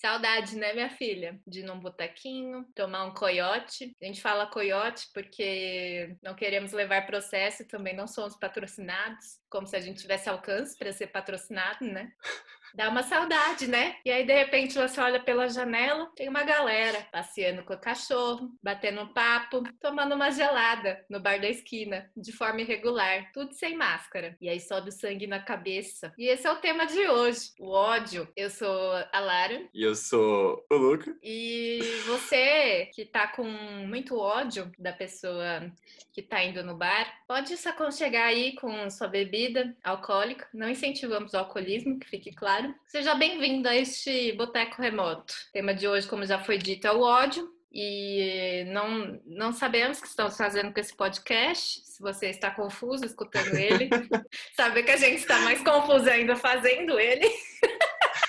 Saudade, né, minha filha? De ir num botequinho, tomar um coiote. A gente fala coiote porque não queremos levar processo e também não somos patrocinados, como se a gente tivesse alcance para ser patrocinado, né? Dá uma saudade, né? E aí, de repente, você olha pela janela, tem uma galera passeando com o cachorro, batendo um papo, tomando uma gelada no bar da esquina, de forma irregular, tudo sem máscara. E aí sobe o sangue na cabeça. E esse é o tema de hoje, o ódio. Eu sou a Lara. E eu sou o Luca. E você que tá com muito ódio da pessoa que tá indo no bar, pode se aconchegar aí com sua bebida alcoólica. Não incentivamos o alcoolismo, que fique claro Seja bem-vindo a este Boteco Remoto. O tema de hoje, como já foi dito, é o ódio. E não, não sabemos o que estamos fazendo com esse podcast. Se você está confuso escutando ele, sabe que a gente está mais confuso ainda fazendo ele.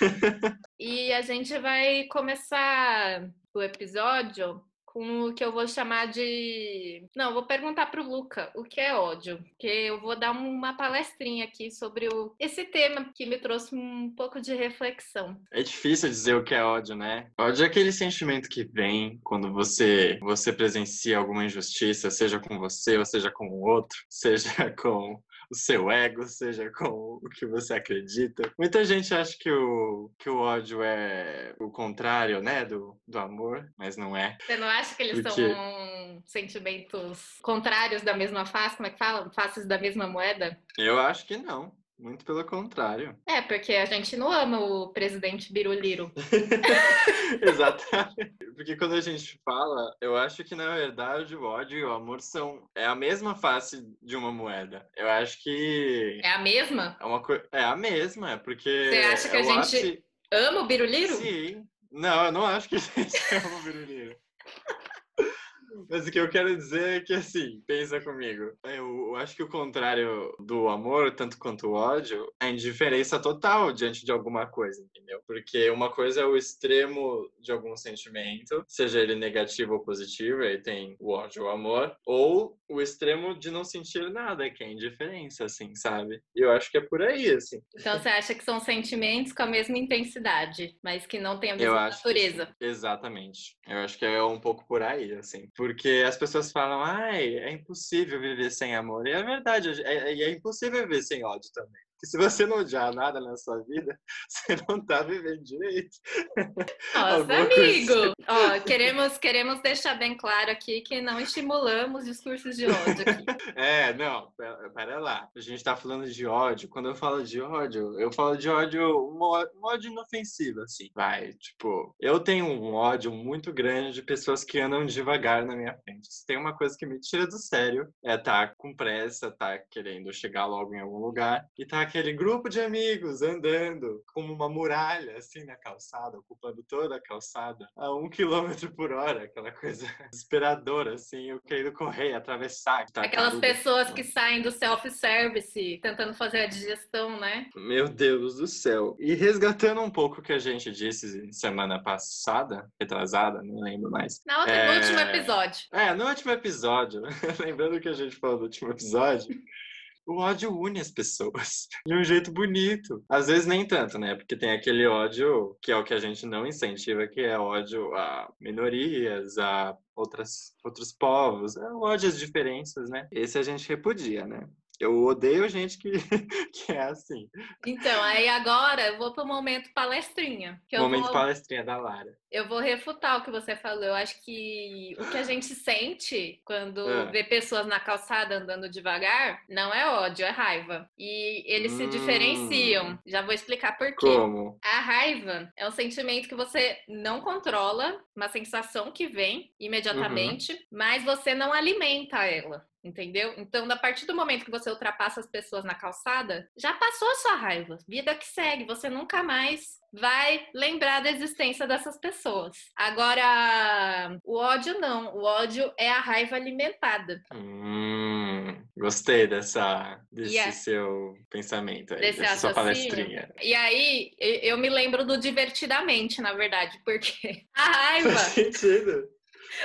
e a gente vai começar o episódio com o que eu vou chamar de. Não, vou perguntar para o Luca o que é ódio, porque eu vou dar uma palestrinha aqui sobre o... esse tema que me trouxe um pouco de reflexão. É difícil dizer o que é ódio, né? Ódio é aquele sentimento que vem quando você você presencia alguma injustiça, seja com você ou seja com o outro, seja com o seu ego, seja com o que você acredita. Muita gente acha que o, que o ódio é o contrário, né, do, do amor, mas não é. Você não acha que eles Porque... são sentimentos contrários da mesma face? Como é que fala? Faces da mesma moeda? Eu acho que não. Muito pelo contrário. É, porque a gente não ama o presidente Biruliro. Exatamente. Porque quando a gente fala, eu acho que na verdade o ódio e o amor são é a mesma face de uma moeda. Eu acho que É a mesma? É uma co... é a mesma, é porque Você acha que a gente ama o Biruliro? Sim. Não, eu não acho que a gente ama o Biruliro. Mas o que eu quero dizer é que, assim, pensa comigo. Eu acho que o contrário do amor, tanto quanto o ódio, é a indiferença total diante de alguma coisa, entendeu? Porque uma coisa é o extremo de algum sentimento, seja ele negativo ou positivo, aí tem o ódio ou o amor, ou o extremo de não sentir nada, que é a indiferença, assim, sabe? E eu acho que é por aí, assim. Então você acha que são sentimentos com a mesma intensidade, mas que não têm a mesma natureza? Que, exatamente. Eu acho que é um pouco por aí, assim. Porque as pessoas falam, ai, é impossível viver sem amor. E é verdade, é, é impossível viver sem ódio também que se você não odiar nada na sua vida, você não tá vivendo direito. Nossa, amigo! Ó, queremos, queremos deixar bem claro aqui que não estimulamos discursos de ódio aqui. É, não, pera, pera, lá. A gente tá falando de ódio. Quando eu falo de ódio, eu falo de ódio, um ódio inofensivo, assim. Vai, tipo, eu tenho um ódio muito grande de pessoas que andam devagar na minha frente. Se tem uma coisa que me tira do sério, é tá com pressa, tá querendo chegar logo em algum lugar e tá aquele grupo de amigos andando como uma muralha, assim, na calçada, ocupando toda a calçada a um quilômetro por hora, aquela coisa desesperadora, assim, eu querendo correr, atravessar. Aquelas pessoas que saem do self-service tentando fazer a digestão, né? Meu Deus do céu. E resgatando um pouco o que a gente disse semana passada, retrasada, não lembro mais. Na outra, é... No último episódio. É, no último episódio. Lembrando que a gente falou no último episódio. O ódio une as pessoas de um jeito bonito. Às vezes nem tanto, né? Porque tem aquele ódio que é o que a gente não incentiva, que é ódio a minorias, a outras, outros povos, é ódio às diferenças, né? Esse a gente repudia, né? Eu odeio gente que, que é assim. Então, aí agora eu vou pro momento palestrinha. Que momento vou, palestrinha da Lara. Eu vou refutar o que você falou. Eu acho que o que a gente sente quando é. vê pessoas na calçada andando devagar não é ódio, é raiva. E eles hum, se diferenciam. Já vou explicar por quê. Como? A raiva é um sentimento que você não controla, uma sensação que vem imediatamente, uhum. mas você não alimenta ela. Entendeu? Então, a partir do momento que você ultrapassa as pessoas na calçada, já passou a sua raiva. Vida que segue, você nunca mais vai lembrar da existência dessas pessoas. Agora, o ódio não. O ódio é a raiva alimentada. Hum, gostei dessa, desse yeah. seu pensamento, aí, dessa sua palestrinha. E aí, eu me lembro do divertidamente, na verdade, porque a raiva. Faz sentido.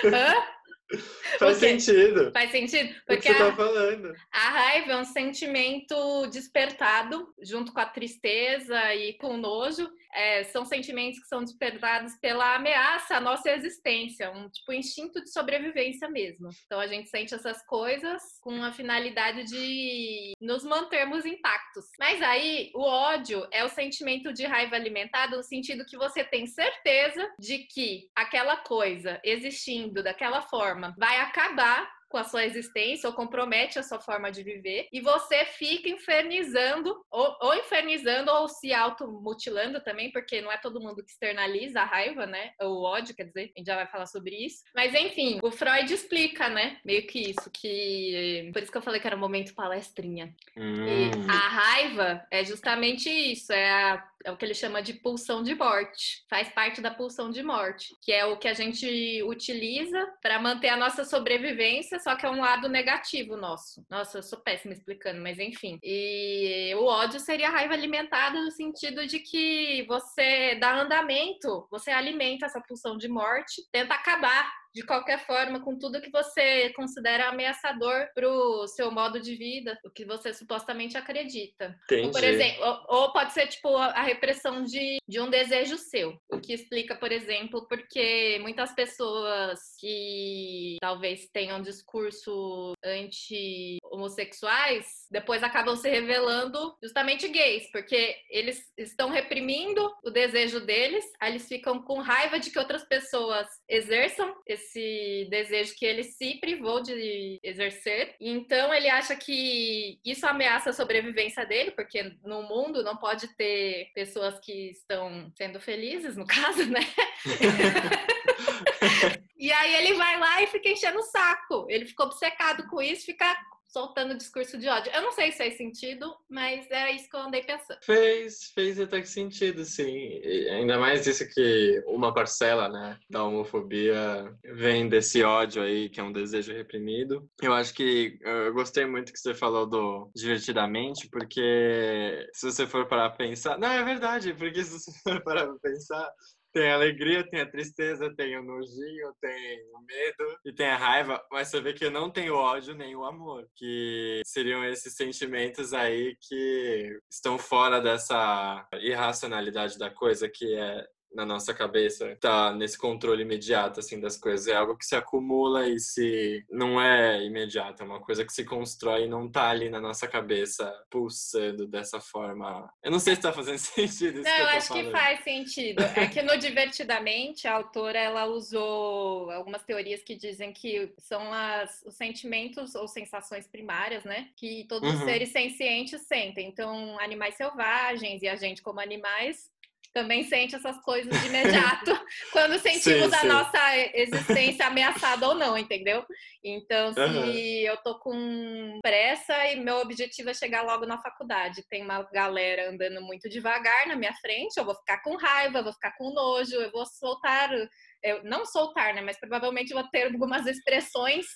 Hã? Faz sentido. Faz sentido? Porque o que você a, tá falando. a raiva é um sentimento despertado junto com a tristeza e com o nojo. É, são sentimentos que são despertados pela ameaça à nossa existência, um tipo instinto de sobrevivência mesmo. Então a gente sente essas coisas com a finalidade de nos mantermos intactos. Mas aí o ódio é o sentimento de raiva alimentado no sentido que você tem certeza de que aquela coisa existindo daquela forma vai acabar com a sua existência ou compromete a sua forma de viver e você fica infernizando ou, ou infernizando ou se automutilando também, porque não é todo mundo que externaliza a raiva, né? O ódio, quer dizer, a gente já vai falar sobre isso. Mas enfim, o Freud explica, né? Meio que isso, que por isso que eu falei que era um momento palestrinha. Hum. E a raiva é justamente isso, é a é o que ele chama de pulsão de morte. Faz parte da pulsão de morte, que é o que a gente utiliza para manter a nossa sobrevivência, só que é um lado negativo nosso. Nossa, eu sou péssima explicando, mas enfim. E o ódio seria a raiva alimentada no sentido de que você dá andamento, você alimenta essa pulsão de morte, tenta acabar de qualquer forma com tudo que você considera ameaçador para o seu modo de vida, o que você supostamente acredita. Entendi. Por exemplo, ou, ou, pode ser tipo a repressão de, de um desejo seu, o que explica, por exemplo, porque muitas pessoas que talvez tenham discurso anti-homossexuais depois acabam se revelando justamente gays, porque eles estão reprimindo o desejo deles, aí eles ficam com raiva de que outras pessoas exerçam esse esse desejo que ele se privou de exercer. Então ele acha que isso ameaça a sobrevivência dele, porque no mundo não pode ter pessoas que estão sendo felizes, no caso, né? e aí ele vai lá e fica enchendo o saco. Ele ficou obcecado com isso, fica soltando discurso de ódio. Eu não sei se faz sentido, mas é isso que eu andei pensando. Fez, fez até que sentido, sim. E ainda mais isso que uma parcela, né, da homofobia vem desse ódio aí, que é um desejo reprimido. Eu acho que eu gostei muito que você falou do divertidamente, porque se você for parar pensar. Não, é verdade, porque se você for parar pensar, tem a alegria, tem a tristeza, tem o nojinho, tem o medo e tem a raiva, mas você vê que não tem o ódio nem o amor, que seriam esses sentimentos aí que estão fora dessa irracionalidade da coisa, que é na nossa cabeça tá nesse controle imediato assim das coisas é algo que se acumula e se não é imediato é uma coisa que se constrói e não tá ali na nossa cabeça pulsando dessa forma eu não sei se tá fazendo sentido não, eu, eu acho falando. que faz sentido é que no divertidamente a autora ela usou algumas teorias que dizem que são as, os sentimentos ou sensações primárias né que todos uhum. os seres sencientes sentem então animais selvagens e a gente como animais também sente essas coisas de imediato quando sentimos sim, a sim. nossa existência ameaçada ou não, entendeu? Então, se uhum. eu tô com pressa e meu objetivo é chegar logo na faculdade, tem uma galera andando muito devagar na minha frente, eu vou ficar com raiva, vou ficar com nojo, eu vou soltar eu, não soltar, né? Mas provavelmente vou ter algumas expressões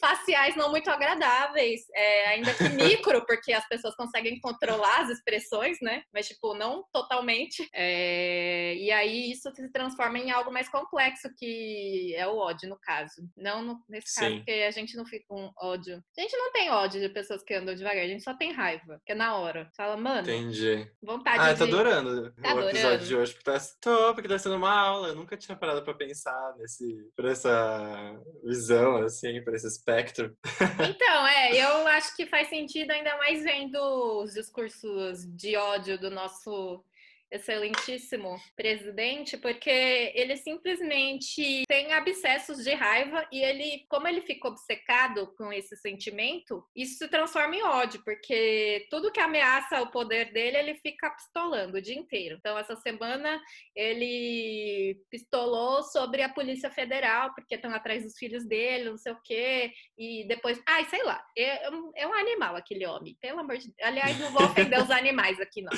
faciais não muito agradáveis, é, ainda que micro, porque as pessoas conseguem controlar as expressões, né? Mas, tipo, não totalmente. É, e aí isso se transforma em algo mais complexo, que é o ódio, no caso. Não no, nesse Sim. caso, porque a gente não fica com ódio. A gente não tem ódio de pessoas que andam devagar, a gente só tem raiva, que é na hora. Fala, mano. Entendi. Vontade ah, de. tá adorando tá o adorando. episódio de hoje, porque tá, tô, porque tá sendo uma aula. Eu nunca tinha parado pra pensar nesse, por essa visão, assim, por esse espectro. Então, é, eu acho que faz sentido ainda mais vendo os discursos de ódio do nosso excelentíssimo presidente, porque ele simplesmente tem abscessos de raiva e ele, como ele fica obcecado com esse sentimento, isso se transforma em ódio, porque tudo que ameaça o poder dele, ele fica pistolando o dia inteiro. Então, essa semana ele pistolou sobre a Polícia Federal, porque estão atrás dos filhos dele, não sei o quê, e depois, ai, sei lá, é, é um animal aquele homem, pelo amor de Deus. Aliás, não vou ofender os animais aqui, não.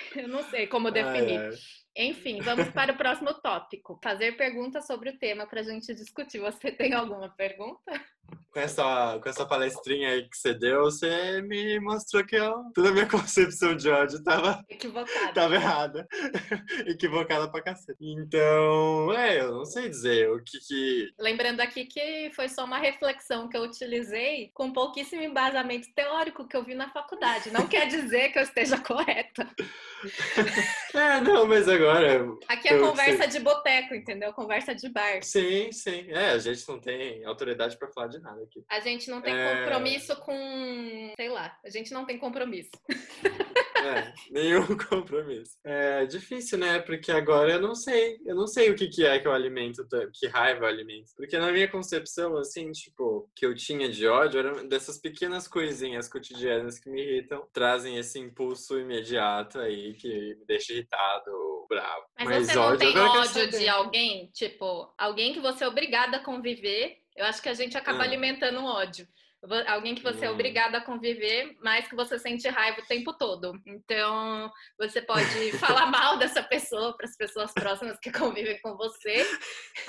Eu não sei como definir. Ai, ai. Enfim, vamos para o próximo tópico. Fazer perguntas sobre o tema para a gente discutir. Você tem alguma pergunta? com essa, com essa palestrinha aí que você deu, você me mostrou que eu, toda a minha concepção de ódio tava Equivocada. tava errada. Equivocada pra cacete. Então, é, eu não sei dizer o que que. Lembrando aqui que foi só uma reflexão que eu utilizei com pouquíssimo embasamento teórico que eu vi na faculdade. Não quer dizer que eu esteja correta. É, não, mas agora. Aqui é conversa de boteco, entendeu? Conversa de bar. Sim, sim. É, a gente não tem autoridade pra falar de nada aqui. A gente não tem É. compromisso com. Sei lá, a gente não tem compromisso. É, nenhum compromisso. É difícil, né? Porque agora eu não sei. Eu não sei o que, que é que eu alimento, que raiva eu alimento. Porque na minha concepção, assim, tipo, que eu tinha de ódio eram dessas pequenas coisinhas cotidianas que me irritam, trazem esse impulso imediato aí que me deixa irritado, bravo. Mas, você não tem ódio de alguém, tipo, alguém que você é obrigada a conviver. Eu acho que a gente acaba Ah. alimentando ódio. Alguém que você é Hum. obrigada a conviver, mas que você sente raiva o tempo todo. Então, você pode falar mal dessa pessoa para as pessoas próximas que convivem com você,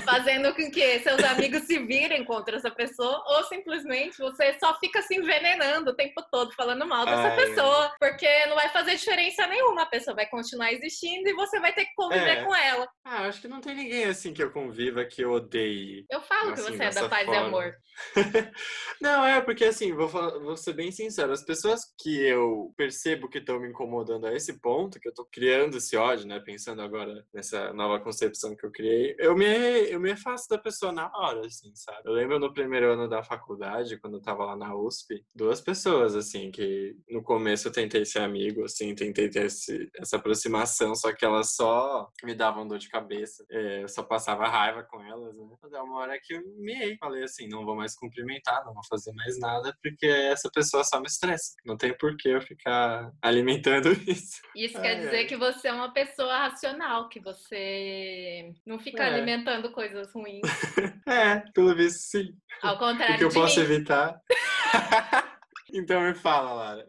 fazendo com que seus amigos se virem contra essa pessoa, ou simplesmente você só fica se envenenando o tempo todo, falando mal dessa Ai. pessoa, porque não vai fazer diferença nenhuma. A pessoa vai continuar existindo e você vai ter que conviver É. com ela. Ah, acho que não tem ninguém assim que eu conviva que eu odeie. Eu falo que Assim, você é da paz e forma. amor. Não, é porque assim, vou, falar- vou ser bem sincero, as pessoas que eu percebo que estão me incomodando a esse ponto, que eu tô criando esse ódio, né, pensando agora nessa nova concepção que eu criei, eu me, eu me afasto da pessoa na hora, assim, sabe? Eu lembro no primeiro ano da faculdade, quando eu tava lá na USP, duas pessoas, assim, que no começo eu tentei ser amigo, assim, tentei ter esse, essa aproximação, só que elas só me davam dor de cabeça, é, eu só passava raiva com elas, né? Mas é uma hora que eu miei, falei assim, não vou mais cumprimentar, não vou fazer mais nada, porque essa pessoa só me estressa. Não tem por que eu ficar alimentando isso. Isso Ai, quer dizer ai. que você é uma pessoa racional, que você não fica É. alimentando coisas ruins. É, pelo visto sim. Ao O contrário que eu de posso mim. evitar? então me fala, Lara.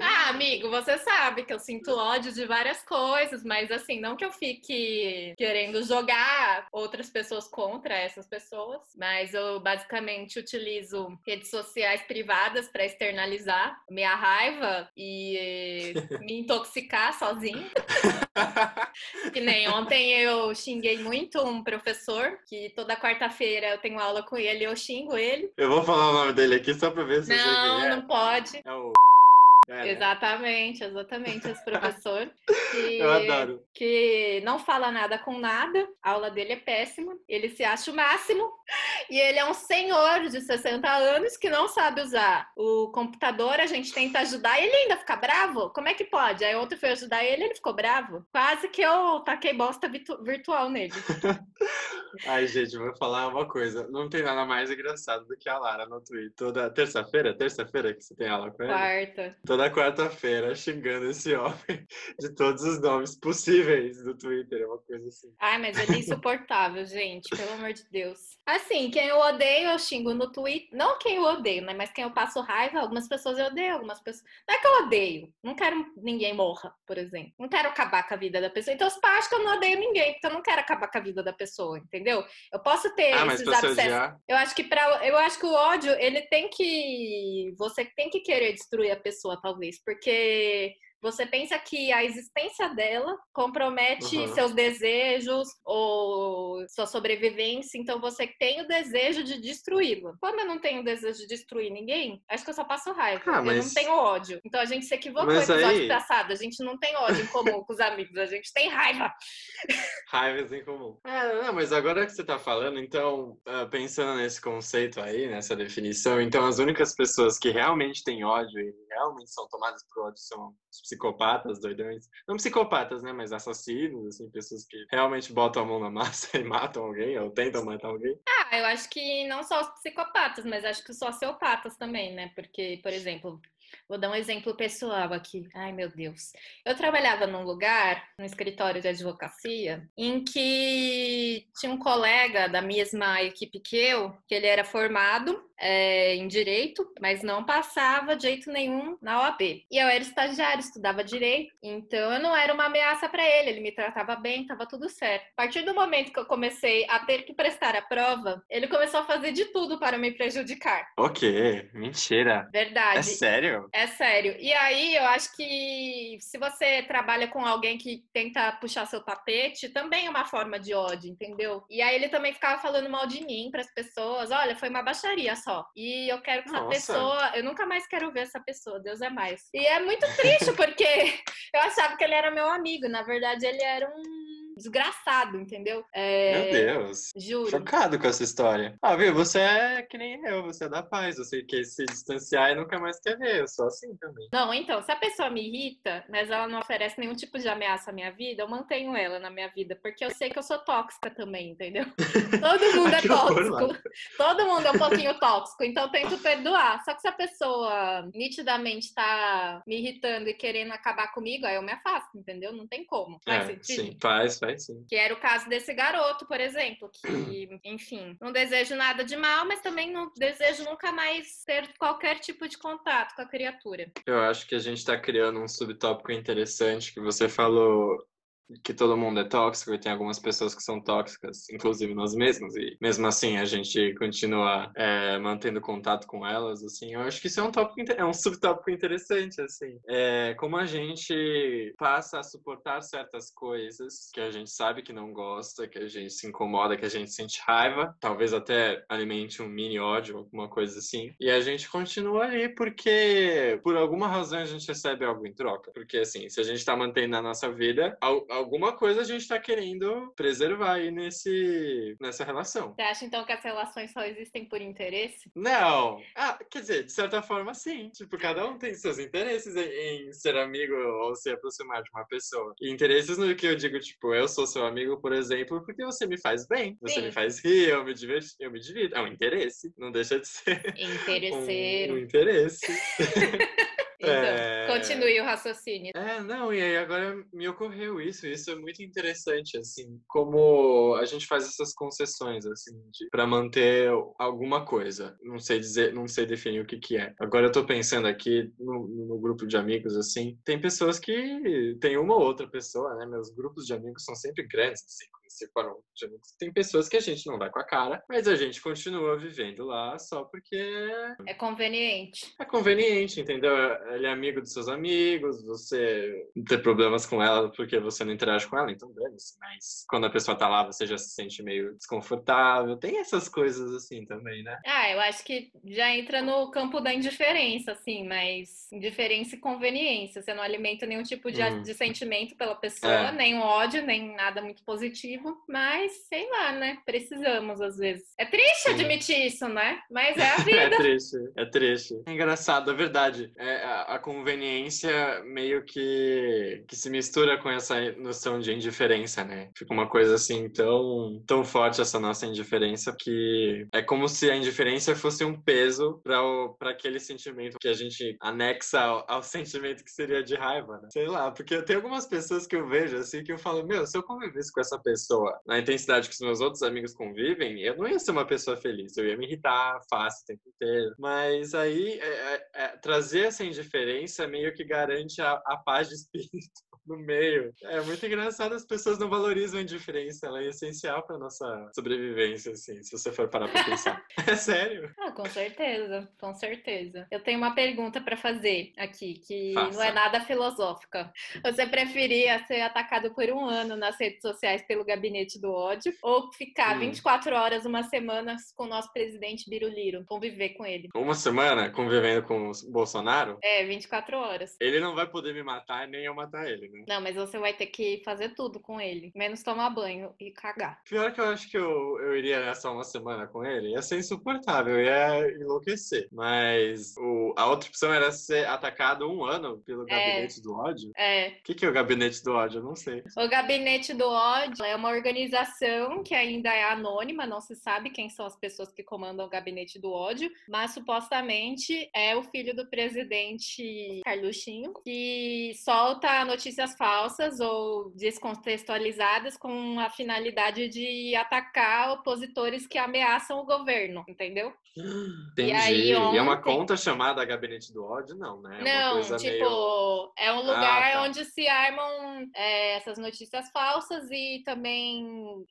Ah, amigo, você sabe que eu sinto ódio de várias coisas, mas assim, não que eu fique querendo jogar outras pessoas contra essas pessoas, mas eu basicamente utilizo redes sociais privadas para externalizar minha raiva e me intoxicar sozinha. Que nem ontem eu xinguei muito um professor, que toda quarta-feira eu tenho aula com ele e eu xingo ele. Eu vou falar o nome dele aqui só pra ver se Não, quem é. não pode. É o. É, né? Exatamente, exatamente, esse professor. Que, Eu adoro. que não fala nada com nada, a aula dele é péssima, ele se acha o máximo, e ele é um senhor de 60 anos que não sabe usar o computador, a gente tenta ajudar e ele ainda fica bravo? Como é que pode? Aí ontem foi ajudar ele, ele ficou bravo. Quase que eu taquei bosta virtu- virtual nele. Ai, gente, vou falar uma coisa. Não tem nada mais engraçado do que a Lara no Twitter. Toda terça-feira, terça-feira que você tem aula com ele? Quarta. Toda quarta-feira xingando esse homem de todos os nomes possíveis do Twitter. É uma coisa assim. Ai, mas ele é insuportável, gente, pelo amor de Deus. Assim, quem eu odeio, eu xingo no Twitter. Não quem eu odeio, né? Mas quem eu passo raiva, algumas pessoas eu odeio, algumas pessoas. Não é que eu odeio. Não quero ninguém morra, por exemplo. Não quero acabar com a vida da pessoa. Então, os pais que eu não odeio ninguém, porque eu não quero acabar com a vida da pessoa, entendeu? Eu posso ter Ah, esses abscessos. odiar. Eu acho que para eu acho que o ódio, ele tem que você tem que querer destruir a pessoa talvez, porque você pensa que a existência dela compromete Uhum. seus desejos ou sua sobrevivência, então você tem o desejo de destruí-la. Como eu não tenho o desejo de destruir ninguém, acho que eu só passo raiva. Ah, Eu não mas- tenho ódio. Então a gente se equivocou no Mas episódio aí- passado. A gente não tem ódio em comum com os amigos, a gente tem raiva. Raivas em comum. É, não, mas agora que você tá falando, então, ah, pensando nesse conceito aí, nessa definição, então as únicas pessoas que realmente têm ódio e realmente são tomadas por ódio são psicopatas, doidões. Não psicopatas, né, mas assassinos, assim, pessoas que realmente botam a mão na massa e matam alguém ou tentam matar alguém. Ah, eu acho que não só os psicopatas, mas acho que os sociopatas também, né? Porque, por exemplo, Vou dar um exemplo pessoal aqui. Ai, meu Deus. Eu trabalhava num lugar, no escritório de advocacia, em que tinha um colega da mesma equipe que eu, que ele era formado é, em direito, mas não passava de jeito nenhum na OAB. E eu era estagiário, estudava direito, então eu não era uma ameaça para ele, ele me tratava bem, estava tudo certo. A partir do momento que eu comecei a ter que prestar a prova, ele começou a fazer de tudo para me prejudicar. O quê? Mentira. Verdade. É sério? É sério. E aí eu acho que se você trabalha com alguém que tenta puxar seu tapete, também é uma forma de ódio, entendeu? E aí ele também ficava falando mal de mim para as pessoas. Olha, foi uma baixaria só. E eu quero que essa Nossa. pessoa, eu nunca mais quero ver essa pessoa, Deus é mais. E é muito triste porque eu achava que ele era meu amigo, na verdade ele era um desgraçado, entendeu? É, Meu Deus. Juro. Chocado com essa história. Ah, viu? Você é que nem eu, você é da paz. Você quer se distanciar e nunca mais quer ver. Eu sou assim também. Não, então, se a pessoa me irrita, mas ela não oferece nenhum tipo de ameaça à minha vida, eu mantenho ela na minha vida, porque eu sei que eu sou tóxica também, entendeu? Todo mundo é tóxico. Todo mundo é um pouquinho tóxico, então eu tento perdoar. Só que se a pessoa nitidamente tá me irritando e querendo acabar comigo, aí eu me afasto, entendeu? Não tem como. Faz É, sentido? sim, faz, faz sim. Que era o caso desse garoto, por exemplo, que, enfim, não desejo nada de mal, mas também não desejo nunca mais ter qualquer tipo de contato com a criatura. Eu acho que a gente tá criando um subtópico interessante que você falou que todo mundo é tóxico e tem algumas pessoas que são tóxicas, inclusive nós mesmos, e mesmo assim a gente continua é, mantendo contato com elas, assim, eu acho que isso é um tópico, é um subtópico interessante, assim, é, como a gente passa a suportar certas coisas que a gente sabe que não gosta, que a gente se incomoda, que a gente sente raiva, talvez até alimente um mini ódio, alguma coisa assim, e a gente continua ali porque por alguma razão a gente recebe algo em troca, porque assim, se a gente tá mantendo na nossa vida, al- alguma coisa a gente tá querendo preservar aí nesse, nessa relação. Você acha então que as relações só existem por interesse? Não! Ah, quer dizer, de certa forma, sim. Tipo, cada um tem seus interesses em, em ser amigo ou se aproximar de uma pessoa. E interesses no que eu digo, tipo, eu sou seu amigo, por exemplo, porque você me faz bem. Você Sim. me faz rir, eu me diverti, eu me divirto. É um interesse. Não deixa de ser Interesseiro. um, um interesse. Então, É. continue o raciocínio. É, não, e aí agora me ocorreu isso, isso é muito interessante, assim, como a gente faz essas concessões, assim, para manter alguma coisa. Não sei dizer, não sei definir o que que é. Agora eu tô pensando aqui no, no grupo de amigos, assim, tem pessoas que tem uma ou outra pessoa, né? Meus grupos de amigos são sempre grandes, assim, de amigos. Tem pessoas que a gente não vai com a cara, mas a gente continua vivendo lá só porque É conveniente. é conveniente, entendeu? Ele é amigo dos seus amigos, você ter problemas com ela porque você não interage com ela, então dane-se. Mas quando a pessoa tá lá, você já se sente meio desconfortável. Tem essas coisas assim também, né? Ah, eu acho que já entra no campo da indiferença, assim, mas indiferença e conveniência. Você não alimenta nenhum tipo de, Hum. de sentimento pela pessoa, É. nem ódio, nem nada muito positivo, mas sei lá, né? Precisamos às vezes. É triste Sim. admitir isso, né? Mas é a É vida. triste, é triste. É engraçado, é verdade. É, a, a conveniência meio que, que se mistura com essa noção de indiferença, né? Fica uma coisa assim tão, tão forte essa nossa indiferença que é como se a indiferença fosse um peso para aquele sentimento que a gente anexa ao, ao sentimento que seria de raiva, né? Sei lá, porque tem algumas pessoas que eu vejo assim que eu falo, meu, se eu convivesse com essa pessoa na intensidade que os meus outros amigos convivem, eu não ia ser uma pessoa feliz, eu ia me irritar fácil o tempo inteiro. Mas aí, é- é- é, trazer essa indiferença meio que garante a, a paz de espírito no meio. É muito engraçado, as pessoas não valorizam a indiferença, ela é essencial para nossa sobrevivência, assim, se você for parar pra pensar. É sério. Ah, com certeza, com certeza. Eu tenho uma pergunta para fazer aqui, que não Faça. é nada filosófica. Você preferia ser atacado por um ano nas redes sociais pelo gabinete do ódio ou ficar Hum. 24 horas, uma semana com o nosso presidente Biruliro, conviver com ele? Uma semana convivendo com o Bolsonaro, É, 24 horas. ele não vai poder me matar nem eu matar ele, né? Né? Não, mas você vai ter que fazer tudo com ele, menos tomar banho e cagar. Pior que eu acho que eu, eu iria nessa uma semana com ele, ia ser insuportável, ia enlouquecer. Mas o, a outra opção era ser atacado um ano pelo gabinete do ódio. É. O que, que é o gabinete do ódio? Eu não sei. O Gabinete do Ódio é uma organização que ainda é anônima, não se sabe quem são as pessoas que comandam o Gabinete do Ódio, mas supostamente é o filho do presidente Carluxinho, que solta notícias falsas ou descontextualizadas com a finalidade de atacar opositores que ameaçam o governo, entendeu? Entendi. E aí, E é uma ontem- conta chamada Gabinete do Ódio? Não, né? É Não, tipo, meio... é um lugar Ah, tá. onde se armam é, essas notícias falsas e também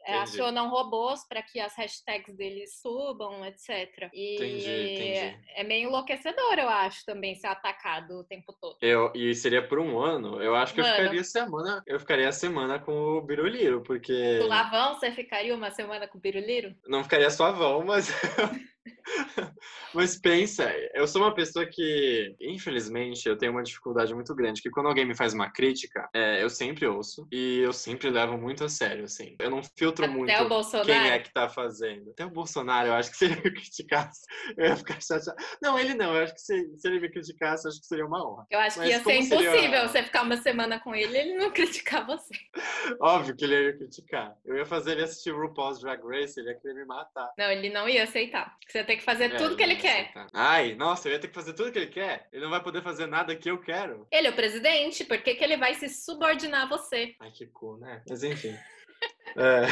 é, acionam robôs para que as hashtags deles subam, etc. E Entendi, entendi. é meio enlouquecedor, eu acho, também ser atacado o tempo todo. Eu, e seria por um ano, eu acho que eu. Ficaria semana. Eu ficaria a semana com o Biruliro, porque. Do Lavão, você ficaria uma semana com o Piruliro? Não ficaria suavão, mas. mas pensa, eu sou uma pessoa que, infelizmente, eu tenho uma dificuldade muito grande, que quando alguém me faz uma crítica, é, eu sempre ouço e eu sempre levo muito a sério, assim. Eu não filtro Até muito quem é que tá fazendo. Até o Bolsonaro, eu acho que se ele me criticasse, eu ia ficar chateado. Não, ele não, eu acho que se, se ele me criticasse, eu acho que seria uma honra. Eu acho que Mas ia ser como seria- impossível você ficar uma semana com ele e ele não criticar você. Óbvio que ele ia me criticar. Eu ia fazer ele assistir o RuPaul's Drag Race, ele ia querer me matar. Não, ele não ia aceitar. Você tem que fazer É, tudo que ele quer. aceitar. Ai, nossa, eu ia ter que fazer tudo que ele quer. Ele não vai poder fazer nada que eu quero. Ele é o presidente, por que, que ele vai se subordinar a você? Ai, que cu, né? Mas enfim. É.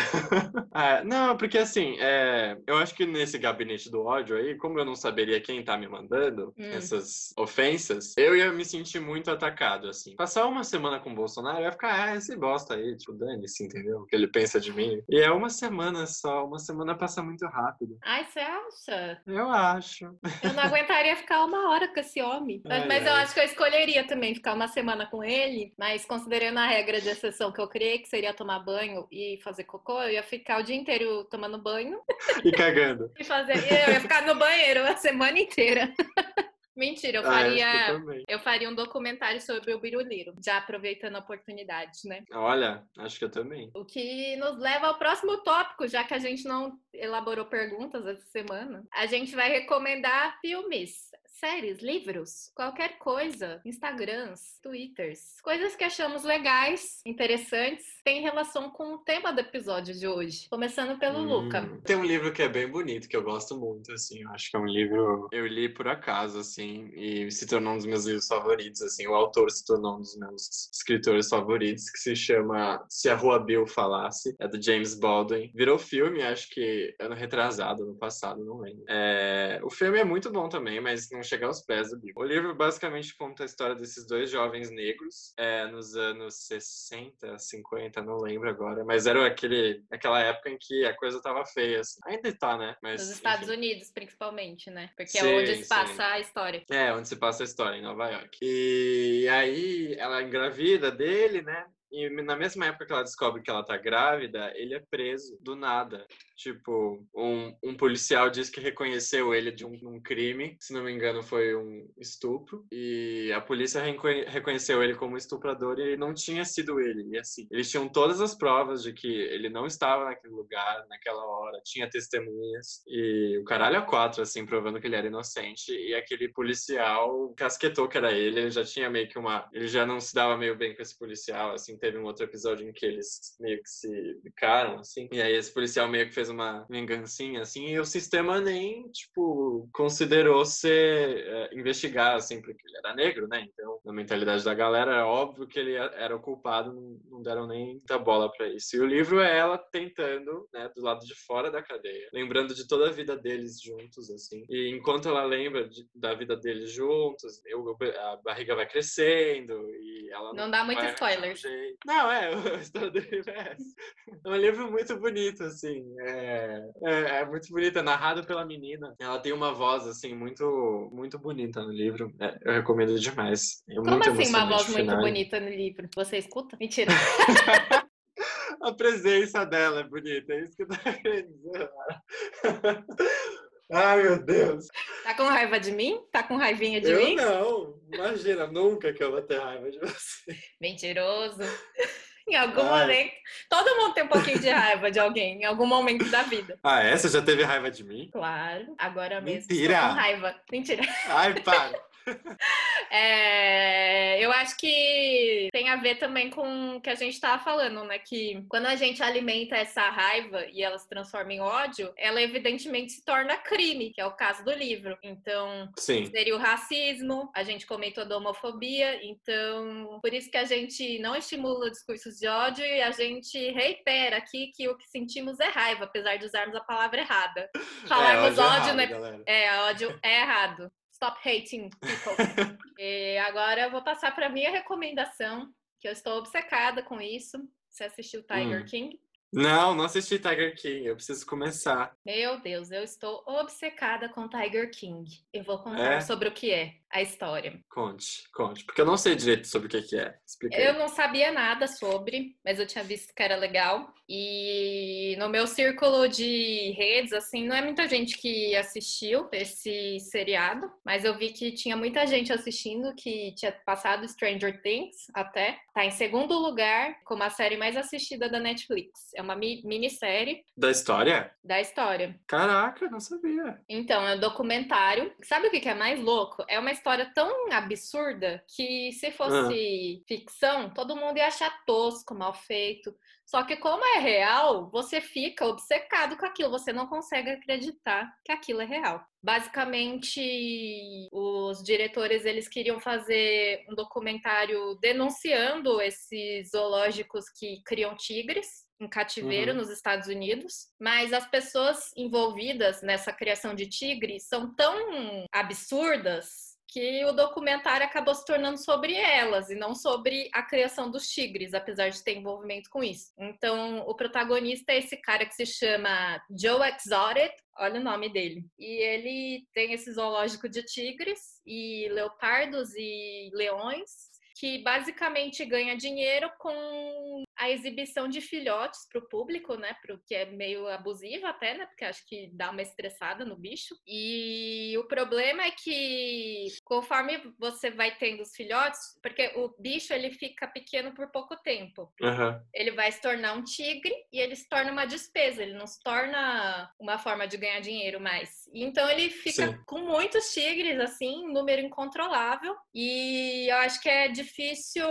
Ah, não, porque assim, é, eu acho que nesse gabinete do ódio aí, como eu não saberia quem tá me mandando Hum. essas ofensas, eu ia me sentir muito atacado, assim. Passar uma semana com o Bolsonaro, eu ia ficar, ah, esse bosta aí, tipo, dane-se, entendeu? O que ele pensa de mim. E é uma semana só, uma semana passa muito rápido. Ai, você acha? Eu acho. Eu não aguentaria ficar uma hora com esse homem. Mas, Ai, mas eu ai. acho que eu escolheria também ficar uma semana com ele. Mas considerando a regra de exceção que eu criei, que seria tomar banho e fazer cocô, eu ia ficar o dia inteiro tomando banho E cagando. e fazer. Eu ia ficar no banheiro a semana inteira. Mentira, eu Ah, faria. eu também. Eu faria um documentário sobre o Biruliro, já aproveitando a oportunidade, né? Olha, acho que eu também. O que nos leva ao próximo tópico, já que a gente não elaborou perguntas essa semana. A gente vai recomendar filmes, séries, livros, qualquer coisa, Instagrams, Twitters, coisas que achamos legais, interessantes, tem relação com o tema do episódio de hoje. Começando pelo Hum, Luca. Tem um livro que é bem bonito, que eu gosto muito, assim. Eu acho que é um livro... Eu li por acaso, assim, e se tornou um dos meus livros favoritos, assim. O autor se tornou um dos meus escritores favoritos, que se chama Se a Rua Bill Falasse. É do James Baldwin. Virou filme, acho que ano retrasado, ano passado, não lembro. É, O filme é muito bom também, mas não chega aos pés do livro. O livro basicamente conta a história desses dois jovens negros, é, nos anos 60, 50, não lembro agora, mas era aquele, aquela época em que a coisa tava feia, assim. Ainda tá, né? Mas, Nos Estados enfim. Unidos, principalmente, né? Porque é Sim, onde se sim. passa a história. É, onde se passa a história, em Nova York. E aí ela engravida dele, né? E na mesma época que ela descobre que ela tá grávida, ele é preso do nada. Tipo, um, um policial diz que reconheceu ele de um, um crime, se não me engano foi um estupro, e a polícia reconhe- reconheceu ele como estuprador e não tinha sido ele. E assim, eles tinham todas as provas de que ele não estava naquele lugar, naquela hora, tinha testemunhas, e o caralho a quatro, assim, provando que ele era inocente, e aquele policial casquetou que era ele, ele já tinha meio que uma. Ele já não se dava meio bem com esse policial, assim, teve um outro episódio em que eles meio que se ficaram, assim, e aí esse policial meio que fez uma vingancinha, assim, e o sistema nem, tipo, considerou ser é, investigar, assim, porque ele era negro, né? Então, na mentalidade da galera, é óbvio que ele era o culpado, não, não deram nem muita bola pra isso. E o livro é ela tentando, né, do lado de fora da cadeia, lembrando de toda a vida deles juntos, assim. E enquanto ela lembra de- da vida deles juntos, eu, a barriga vai crescendo e ela Não dá muito achar jeito. Não, é, a história do livro é. É um livro muito bonito, assim. É, é, é muito bonito, é narrado pela menina. Ela tem uma voz, assim, muito, muito bonita no livro. É, eu recomendo demais. É Como assim uma voz o muito final. bonita no livro? Você escuta? Mentira. A presença dela é bonita, é isso que eu tô querendo dizer. Ai, meu Deus. Tá com raiva de mim? Tá com raivinha de eu mim? não. Imagina, nunca que eu vou ter raiva de você. Mentiroso. Em algum Ai. momento. Todo mundo tem um pouquinho de raiva de alguém, em algum momento da vida. Ah, é? Você já teve raiva de mim? Claro, agora mesmo. Mentira. Com raiva. Mentira. Ai, para. É, eu acho que tem a ver também com o que a gente estava falando, né? Que quando a gente alimenta essa raiva e ela se transforma em ódio, ela evidentemente se torna crime, que é o caso do livro. Então, Sim. seria o racismo, a gente comentou da homofobia, então por isso que a gente não estimula discursos de ódio e a gente reitera aqui que o que sentimos é raiva, apesar de usarmos a palavra errada. Falarmos é, ódio, ódio, é né? errado, galera. É, ódio é errado. Stop hating people. e agora eu vou passar para minha recomendação, que eu estou obcecada com isso. Você assistiu Tiger Hum. King? Não, não assisti Tiger King. Eu preciso começar. Meu Deus, eu estou obcecada com Tiger King. Eu vou contar É? sobre o que é a história. Conte, conte. Porque eu não sei direito sobre o que é. Eu não sabia nada sobre, mas eu tinha visto que era legal. E no meu círculo de redes, assim, não é muita gente que assistiu esse seriado, mas eu vi que tinha muita gente assistindo que tinha passado Stranger Things até. Tá em segundo lugar como a série mais assistida da Netflix. É uma mi- minissérie Da história? da história. Caraca, não sabia. Então, é um documentário. Sabe o que é mais louco? É uma história tão absurda que se fosse ficção, todo mundo ia achar tosco, mal feito. Só que como é real, você fica obcecado com aquilo, você não consegue acreditar que aquilo é real. Basicamente, os diretores eles queriam fazer um documentário denunciando esses zoológicos que criam tigres em cativeiro Uhum. nos Estados Unidos, mas as pessoas envolvidas nessa criação de tigres são tão absurdas que o documentário acabou se tornando sobre elas e não sobre a criação dos tigres, apesar de ter envolvimento com isso. Então, o protagonista é esse cara que se chama Joe Exotic, olha o nome dele. E ele tem esse zoológico de tigres e leopardos e leões que basicamente ganha dinheiro com a exibição de filhotes para o público, né? Pro que é meio abusivo até, né? Porque acho que dá uma estressada no bicho. E o problema é que conforme você vai tendo os filhotes, porque o bicho ele fica pequeno por pouco tempo. Aham. Ele vai se tornar um tigre e ele se torna uma despesa, ele não se torna uma forma de ganhar dinheiro mais. E Então ele fica Sim. com muitos tigres, assim, um número incontrolável. E eu acho que é difícil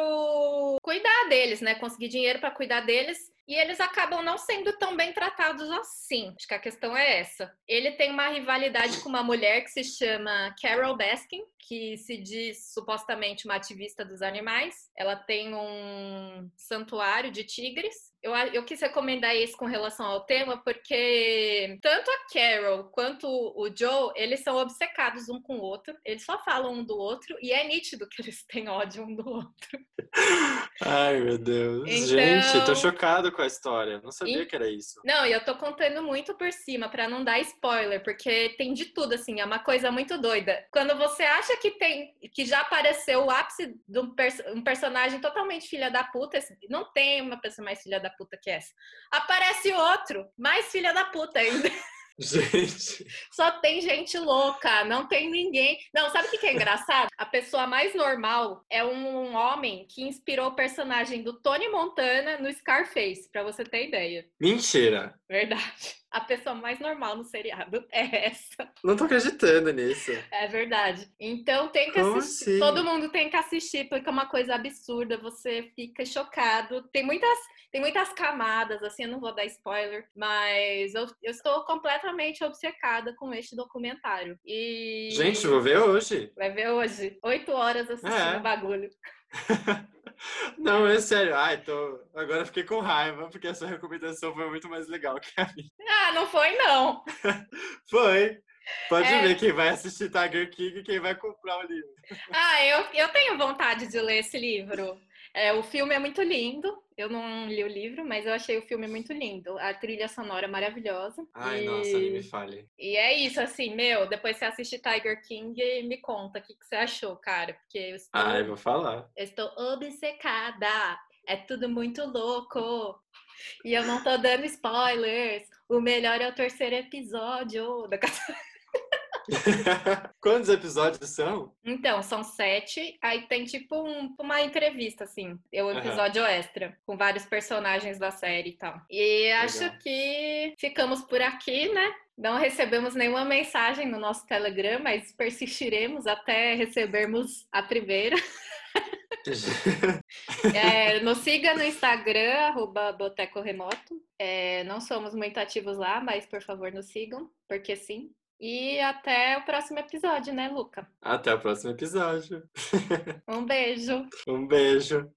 cuidar deles, né? Conseguir dinheiro para cuidar deles. E eles acabam não sendo tão bem tratados assim. Acho que a questão é essa. Ele tem uma rivalidade com uma mulher que se chama Carol Baskin, que se diz supostamente uma ativista dos animais. Ela tem um santuário de tigres. Eu, eu quis recomendar isso com relação ao tema, porque tanto a Carol quanto o Joe, eles são obcecados um com o outro. Eles só falam um do outro e é nítido que eles têm ódio um do outro. Ai, meu Deus. Então- Gente, tô chocado com a história. Não sabia E- que era isso. Não, e eu tô contando muito por cima pra não dar spoiler, porque tem de tudo assim, é uma coisa muito doida. Quando você acha que tem que já apareceu o ápice de um, pers- um personagem totalmente filha da puta, não tem uma pessoa mais filha da puta que essa. Aparece outro, mais filha da puta ainda. Gente. Só tem gente louca, não tem ninguém. Não, sabe o que que é engraçado? A pessoa mais normal é um homem que inspirou o personagem do Tony Montana no Scarface, pra você ter ideia. Mentira. Verdade. A pessoa mais normal no seriado é essa. Não tô acreditando nisso. É verdade. Então tem que Como assistir. assim? Todo mundo tem que assistir, porque é uma coisa absurda. Você fica chocado. Tem muitas, tem muitas camadas, assim, eu não vou dar spoiler, mas eu, eu estou completamente obcecada com este documentário. E. Gente, vou ver hoje. Vai ver hoje. Oito horas assistindo É. o bagulho. Não, é sério. Ai, tô. Agora fiquei com raiva, porque a sua recomendação foi muito mais legal que a minha. Ah, não foi, não. Foi. Pode É. ver quem vai assistir Tiger King e quem vai comprar o livro. Ah, eu, eu tenho vontade de ler esse livro. É, o filme é muito lindo. Eu não li o livro, mas eu achei o filme muito lindo. A trilha sonora maravilhosa. Ai, e... nossa, nem me fale. E é isso, assim, meu, depois você assiste Tiger King me conta o que, que você achou, cara. Porque eu estou, Ai, vou falar. eu estou obcecada. É tudo muito louco. E eu não tô dando spoilers. O melhor é o terceiro episódio. da- Quantos episódios são? Então, são sete. Aí tem tipo um, uma entrevista, assim. É o episódio uhum. extra, com vários personagens da série e tal. E Legal. acho que ficamos por aqui, né? Não recebemos nenhuma mensagem no nosso Telegram, mas persistiremos até recebermos a primeira. é, nos siga no Instagram, arroba Boteco Remoto. É, não somos muito ativos lá, mas por favor nos sigam, porque sim. E até o próximo episódio, né, Luca? Até o próximo episódio. Um beijo. Um beijo.